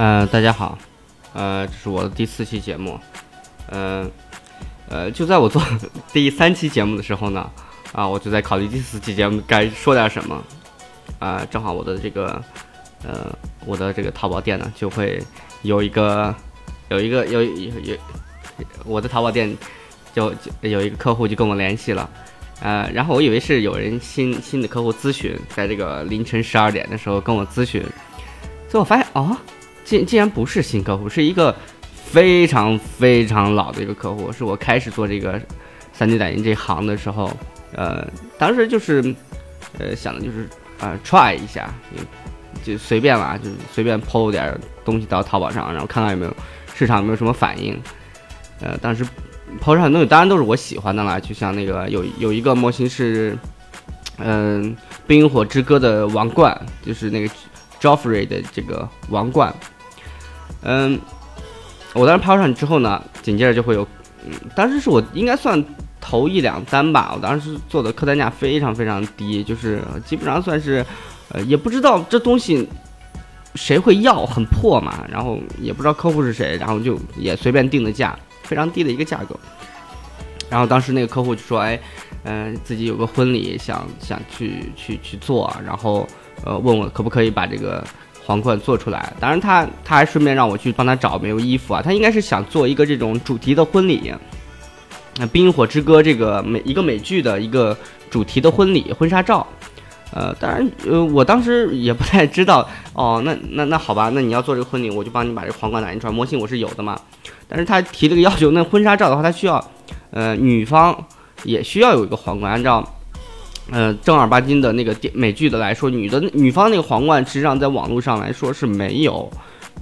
嗯、大家好，呃，这是我的第四期节目，嗯、呃，就在我做 第三期节目的时候呢，啊，我就在考虑第四期节目该说点什么，啊、正好我的这个，呃，我的这个淘宝店呢就会有一个，有一个有有有，我的淘宝店就就有一个客户就跟我联系了。呃，然后我以为是有人新新的客户咨询，在这个凌晨十二点的时候跟我咨询，最后我发现哦，竟竟然不是新客户，是一个非常非常老的一个客户，是我开始做这个三 D 打印这行的时候，呃，当时就是呃想的就是啊、try 一下，就随便啦，就随便 PO 点东西到淘宝上，然后看看有没有市场有没有什么反应，呃，当时。抛上的东西当然都是我喜欢的啦，就像那个有有一个模型是，嗯，《冰火之歌》的王冠，就是那个 Joffrey 的这个王冠，嗯，我当时抛上去之后呢，紧接着就会有，嗯，当时是我应该算头一两单吧，我当时做的客单价非常非常低，就是基本上算是，呃，也不知道这东西。谁会要？很破嘛，然后也不知道客户是谁，然后就也随便定的价，非常低的一个价格。然后当时那个客户就说：“哎，嗯、自己有个婚礼，想想去去去做，然后呃问我可不可以把这个皇冠做出来。当然他他还顺便让我去帮他找没有衣服啊，他应该是想做一个这种主题的婚礼，那《冰火之歌》这个美一个美剧的一个主题的婚礼婚纱照。”呃，当然，呃，我当时也不太知道哦，那那那好吧，那你要做这个婚礼，我就帮你把这个皇冠打印出来，模型我是有的嘛。但是他提了个要求，那婚纱照的话，他需要，呃，女方也需要有一个皇冠，按照，呃，正儿八经的那个电美剧的来说，女的女方那个皇冠，实际上在网络上来说是没有，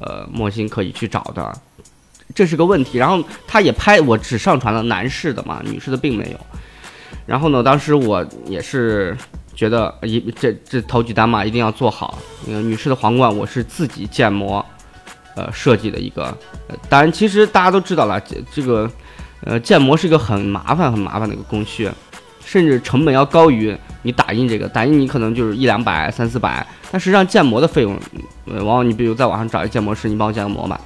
呃，模型可以去找的，这是个问题。然后他也拍，我只上传了男士的嘛，女士的并没有。然后呢，当时我也是。觉得一这这头几单嘛，一定要做好。那个女士的皇冠，我是自己建模，呃设计的一个。呃、当然，其实大家都知道了，这这个呃建模是一个很麻烦、很麻烦的一个工序，甚至成本要高于你打印这个。打印你可能就是一两百、三四百，但实际上建模的费用，往往你比如在网上找一建模师，你帮我建个模吧，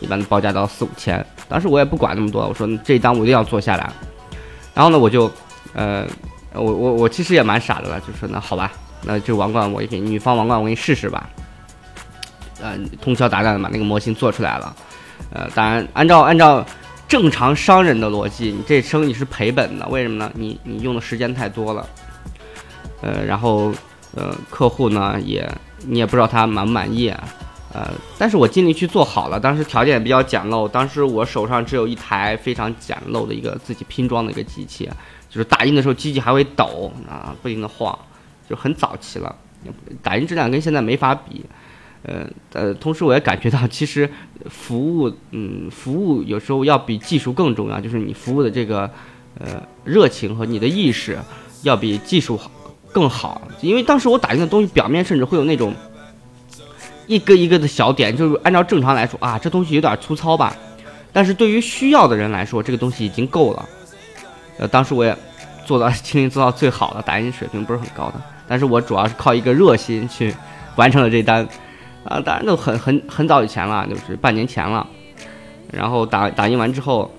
一般的报价到四五千。当时我也不管那么多，我说这一单我一定要做下来。然后呢，我就呃。我我我其实也蛮傻的了，就说那好吧，那这个王冠我也给女方王冠我给你试试吧。呃，通宵达旦的把那个模型做出来了。呃，当然按照按照正常商人的逻辑，你这生意是赔本的，为什么呢？你你用的时间太多了。呃，然后呃客户呢也你也不知道他满不满意。呃，但是我尽力去做好了，当时条件也比较简陋，当时我手上只有一台非常简陋的一个自己拼装的一个机器。就是打印的时候，机器还会抖啊，不停的晃，就很早期了。打印质量跟现在没法比，呃呃，同时我也感觉到，其实服务，嗯，服务有时候要比技术更重要，就是你服务的这个呃热情和你的意识要比技术好更好。因为当时我打印的东西表面甚至会有那种一个一个的小点，就是按照正常来说啊，这东西有点粗糙吧，但是对于需要的人来说，这个东西已经够了。呃，当时我也做到尽力做到最好的，打印水平不是很高的，但是我主要是靠一个热心去完成了这单，啊，当然都很很很早以前了，就是半年前了。然后打打印完之后，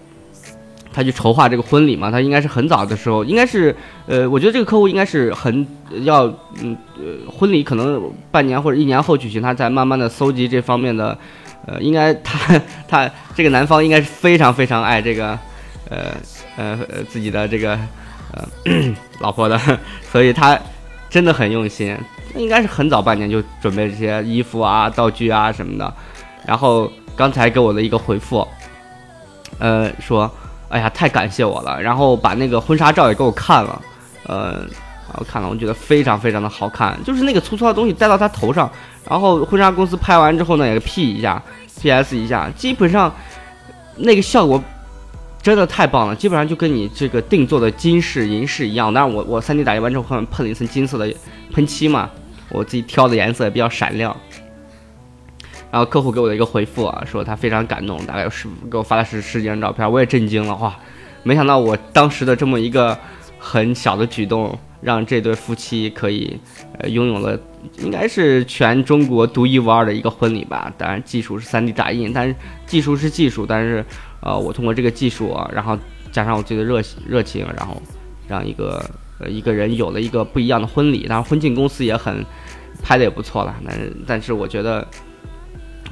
他去筹划这个婚礼嘛，他应该是很早的时候，应该是呃，我觉得这个客户应该是很要嗯呃，婚礼可能半年或者一年后举行，他才慢慢的搜集这方面的，呃，应该他 他这个男方应该是非常非常爱这个，呃。呃呃，自己的这个呃 老婆的，所以他真的很用心，应该是很早半年就准备这些衣服啊、道具啊什么的。然后刚才给我的一个回复，呃，说，哎呀，太感谢我了。然后把那个婚纱照也给我看了，呃，我看了，我觉得非常非常的好看，就是那个粗糙的东西戴到他头上，然后婚纱公司拍完之后呢，也 P 一下，PS 一下，基本上那个效果。真的太棒了，基本上就跟你这个定做的金饰、银饰一样。当然，我我 3D 打印完之后后面喷了一层金色的喷漆嘛，我自己挑的颜色也比较闪亮。然后客户给我的一个回复啊，说他非常感动，大概有十给我发了十十几张照片，我也震惊了哇！没想到我当时的这么一个很小的举动，让这对夫妻可以呃拥有了应该是全中国独一无二的一个婚礼吧。当然技术是 3D 打印，但是技术是技术，但是呃我通过这个技术啊，然后加上我自己的热热情，然后让一个呃一个人有了一个不一样的婚礼。当然婚庆公司也很拍的也不错了，但是但是我觉得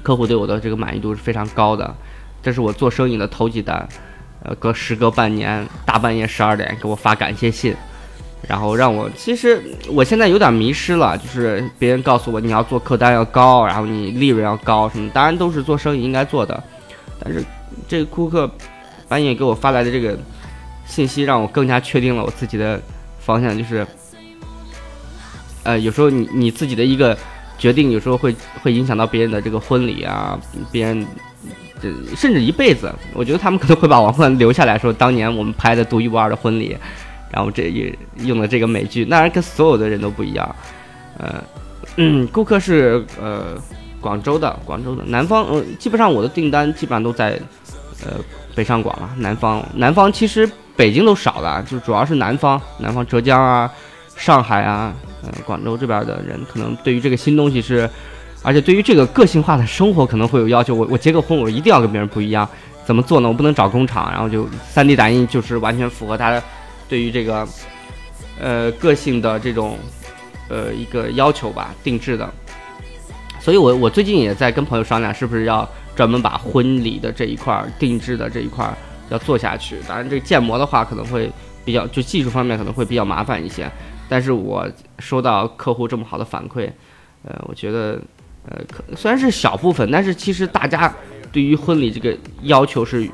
客户对我的这个满意度是非常高的。这是我做生意的头几单，呃隔时隔半年大半夜十二点给我发感谢信。然后让我，其实我现在有点迷失了，就是别人告诉我你要做客单要高，然后你利润要高什么，当然都是做生意应该做的，但是这个顾客半夜给我发来的这个信息，让我更加确定了我自己的方向，就是，呃，有时候你你自己的一个决定，有时候会会影响到别人的这个婚礼啊，别人这甚至一辈子，我觉得他们可能会把王冠留下来说，当年我们拍的独一无二的婚礼。然后这也用了这个美剧，当然跟所有的人都不一样，呃，嗯，顾客是呃广州的，广州的南方，呃，基本上我的订单基本上都在呃北上广了，南方，南方其实北京都少了，就主要是南方，南方浙江啊、上海啊、呃广州这边的人，可能对于这个新东西是，而且对于这个个性化的生活可能会有要求，我我结个婚，我一定要跟别人不一样，怎么做呢？我不能找工厂，然后就 3D 打印就是完全符合他。对于这个，呃，个性的这种，呃，一个要求吧，定制的。所以我我最近也在跟朋友商量，是不是要专门把婚礼的这一块定制的这一块要做下去。当然，这个建模的话可能会比较，就技术方面可能会比较麻烦一些。但是我收到客户这么好的反馈，呃，我觉得，呃，可虽然是小部分，但是其实大家对于婚礼这个要求是。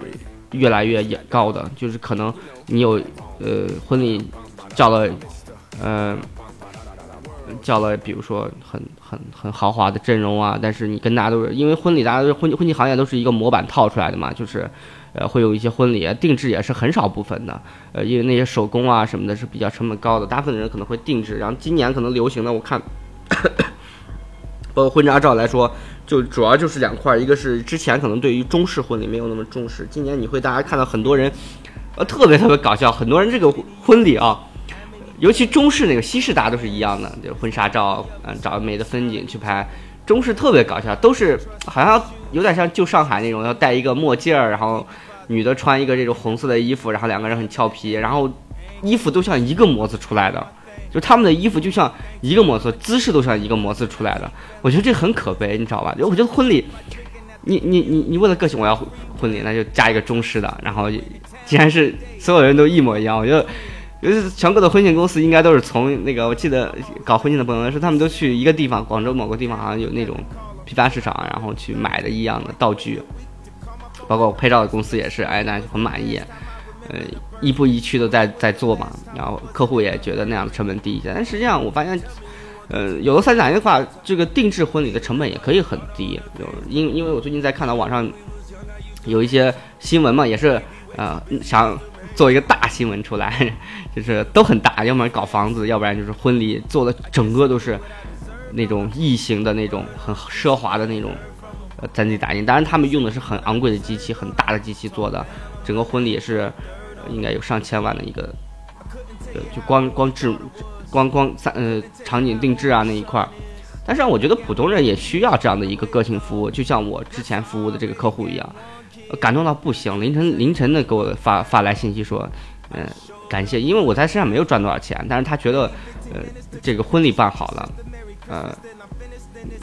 越来越高的，就是可能你有呃婚礼叫了，呃叫了，比如说很很很豪华的阵容啊，但是你跟大家都是因为婚礼，大家都是婚婚庆行业都是一个模板套出来的嘛，就是呃会有一些婚礼定制也是很少部分的，呃因为那些手工啊什么的是比较成本高的，大部分的人可能会定制，然后今年可能流行的我看，包括婚纱照来说。就主要就是两块，一个是之前可能对于中式婚礼没有那么重视，今年你会大家看到很多人，呃，特别特别搞笑，很多人这个婚礼啊，尤其中式那个，西式大家都是一样的，就婚纱照，嗯，找美的风景去拍，中式特别搞笑，都是好像有点像旧上海那种，要戴一个墨镜儿，然后女的穿一个这种红色的衣服，然后两个人很俏皮，然后衣服都像一个模子出来的。就他们的衣服就像一个模子，姿势都像一个模子出来的，我觉得这很可悲，你知道吧？就我觉得婚礼，你你你你为了个性，我要婚礼，那就加一个中式的。然后，既然是所有人都一模一样，我觉得，就是，全国的婚庆公司应该都是从那个，我记得搞婚庆的朋友说，他们都去一个地方，广州某个地方好像有那种批发市场，然后去买的一样的道具，包括拍照的公司也是，哎，那就很满意。呃，一步一趋的在在做嘛，然后客户也觉得那样的成本低一些。但实际上我发现，呃，有了三 D 打印的话，这个定制婚礼的成本也可以很低。就因因为我最近在看到网上有一些新闻嘛，也是呃想做一个大新闻出来，就是都很大，要不然搞房子，要不然就是婚礼做的整个都是那种异形的那种很奢华的那种呃三 D 打印。当然他们用的是很昂贵的机器，很大的机器做的。整个婚礼也是，应该有上千万的一个，就光光制，光光三呃场景定制啊那一块儿。但是我觉得普通人也需要这样的一个个性服务，就像我之前服务的这个客户一样，感动到不行，凌晨凌晨的给我发发来信息说，嗯，感谢，因为我在身上没有赚多少钱，但是他觉得，呃，这个婚礼办好了，呃，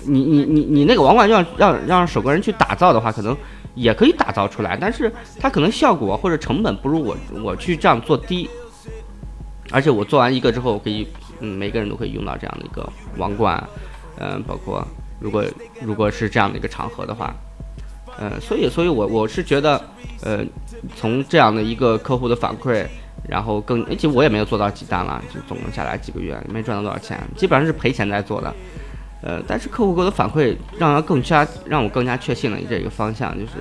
你你你你那个王冠让让让手工人去打造的话，可能。也可以打造出来，但是它可能效果或者成本不如我我去这样做低，而且我做完一个之后，可以嗯每个人都可以用到这样的一个王冠，嗯，包括如果如果是这样的一个场合的话，呃，所以所以我我是觉得，呃，从这样的一个客户的反馈，然后更而且我也没有做到几单了，就总共下来几个月没赚到多少钱，基本上是赔钱在做的。呃，但是客户给我的反馈，让他更加让我更加确信了这个方向，就是，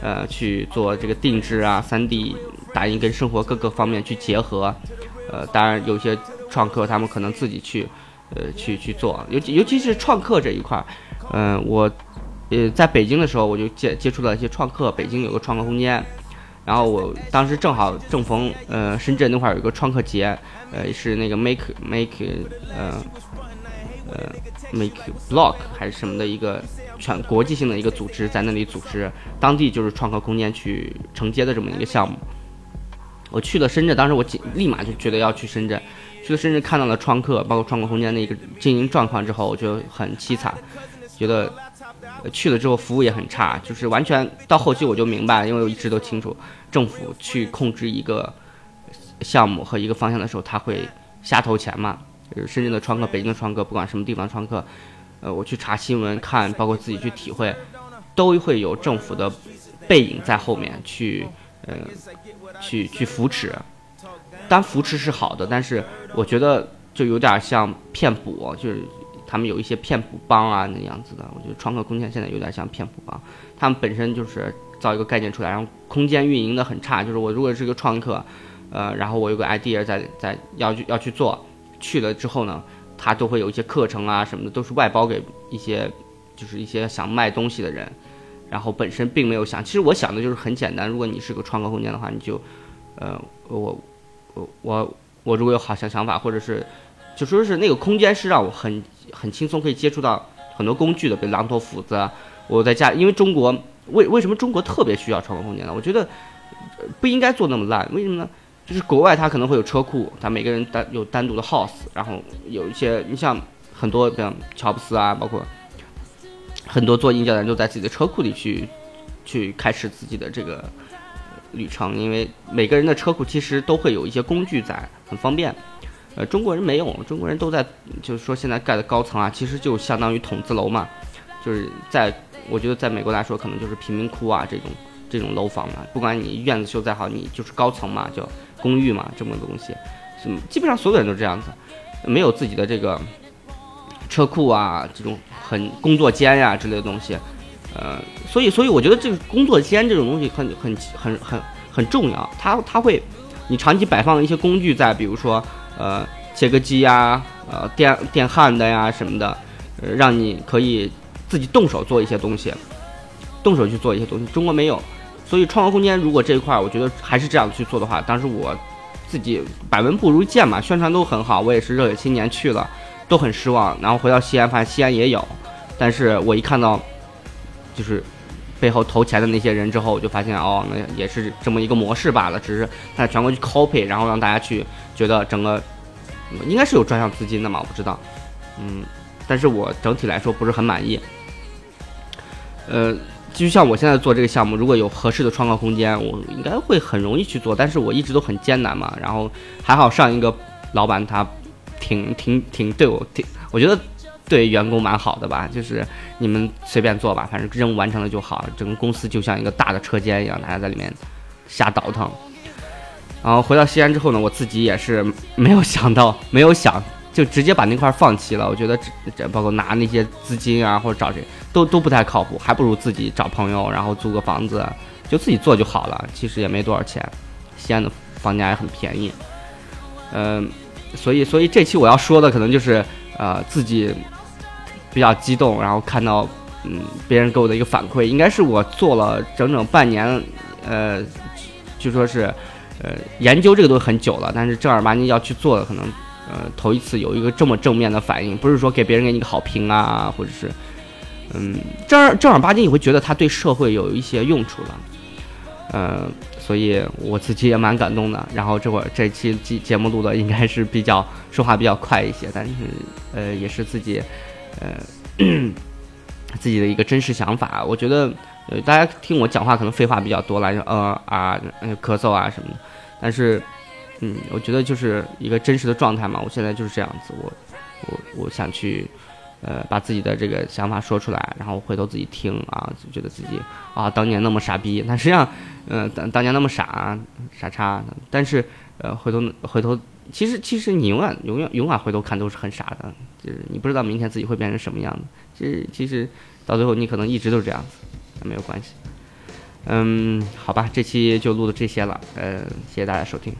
呃，去做这个定制啊，3D 打印跟生活各个方面去结合，呃，当然有些创客他们可能自己去，呃，去去做，尤其尤其是创客这一块，嗯，我，呃，在北京的时候我就接接触到一些创客，北京有个创客空间，然后我当时正好正逢呃深圳那块儿有一个创客节，呃是那个 Make Make 呃呃 Make Block 还是什么的一个全国际性的一个组织在那里组织，当地就是创客空间去承接的这么一个项目。我去了深圳，当时我紧立马就觉得要去深圳，去了深圳看到了创客，包括创客空间的一个经营状况之后，我就很凄惨，觉得。去了之后服务也很差，就是完全到后期我就明白，因为我一直都清楚，政府去控制一个项目和一个方向的时候，他会瞎投钱嘛。就是深圳的创客、北京的创客，不管什么地方的创客，呃，我去查新闻看，包括自己去体会，都会有政府的背影在后面去，呃，去去扶持。当扶持是好的，但是我觉得就有点像骗补，就是。他们有一些骗补帮啊那样子的，我觉得创客空间现在有点像骗补帮。他们本身就是造一个概念出来，然后空间运营的很差。就是我如果是个创客，呃，然后我有个 idea 在在要去要去做，去了之后呢，他都会有一些课程啊什么的，都是外包给一些就是一些想卖东西的人，然后本身并没有想。其实我想的就是很简单，如果你是个创客空间的话，你就，呃，我我我我如果有好想想法，或者是就说是那个空间是让我很。很轻松可以接触到很多工具的，比如榔头、斧子。我在家，因为中国为为什么中国特别需要创客空间呢？我觉得不应该做那么烂。为什么呢？就是国外它可能会有车库，它每个人单有单独的 house，然后有一些你像很多像乔布斯啊，包括很多做硬件的人都在自己的车库里去去开始自己的这个旅程，因为每个人的车库其实都会有一些工具在，很方便。呃，中国人没有，中国人都在，就是说现在盖的高层啊，其实就相当于筒子楼嘛，就是在我觉得在美国来说，可能就是贫民窟啊这种这种楼房嘛，不管你院子修再好，你就是高层嘛，叫公寓嘛，这么个东西，基本上所有人都这样子，没有自己的这个车库啊，这种很工作间呀之类的东西，呃，所以所以我觉得这个工作间这种东西很很很很很重要，它它会你长期摆放一些工具在，比如说。呃，切割机呀，呃，电电焊的呀什么的，呃，让你可以自己动手做一些东西，动手去做一些东西。中国没有，所以创客空间如果这一块，我觉得还是这样去做的话，当时我自己百闻不如一见嘛，宣传都很好，我也是热血青年去了，都很失望。然后回到西安，发现西安也有，但是我一看到就是背后投钱的那些人之后，我就发现哦，那也是这么一个模式罢了，只是在全国去 copy，然后让大家去。觉得整个应该是有专项资金的嘛？我不知道，嗯，但是我整体来说不是很满意。呃，就像我现在做这个项目，如果有合适的创造空间，我应该会很容易去做。但是我一直都很艰难嘛。然后还好上一个老板他挺挺挺对我挺，我觉得对员工蛮好的吧。就是你们随便做吧，反正任务完成了就好。整个公司就像一个大的车间一样，大家在里面瞎倒腾。然后回到西安之后呢，我自己也是没有想到，没有想就直接把那块放弃了。我觉得这这包括拿那些资金啊，或者找谁都都不太靠谱，还不如自己找朋友，然后租个房子，就自己做就好了。其实也没多少钱，西安的房价也很便宜。嗯，所以所以这期我要说的可能就是呃自己比较激动，然后看到嗯别人给我的一个反馈，应该是我做了整整半年，呃，就说是。呃，研究这个都很久了，但是正儿八经要去做的，可能，呃，头一次有一个这么正面的反应，不是说给别人给你个好评啊，或者是，嗯，正儿正儿八经你会觉得他对社会有一些用处了，呃，所以我自己也蛮感动的。然后这会儿这期节节目录的应该是比较说话比较快一些，但是，呃，也是自己，呃，自己的一个真实想法。我觉得，呃，大家听我讲话可能废话比较多了，就呃啊，咳嗽啊什么的。但是，嗯，我觉得就是一个真实的状态嘛。我现在就是这样子，我，我，我想去，呃，把自己的这个想法说出来，然后回头自己听啊，就觉得自己啊，当年那么傻逼。但实际上，嗯，当当年那么傻傻叉。但是，呃，回头回头，其实其实你永远永远永远回头看都是很傻的，就是你不知道明天自己会变成什么样子。其实其实到最后你可能一直都是这样子，没有关系。嗯，好吧，这期就录到这些了，呃，谢谢大家收听。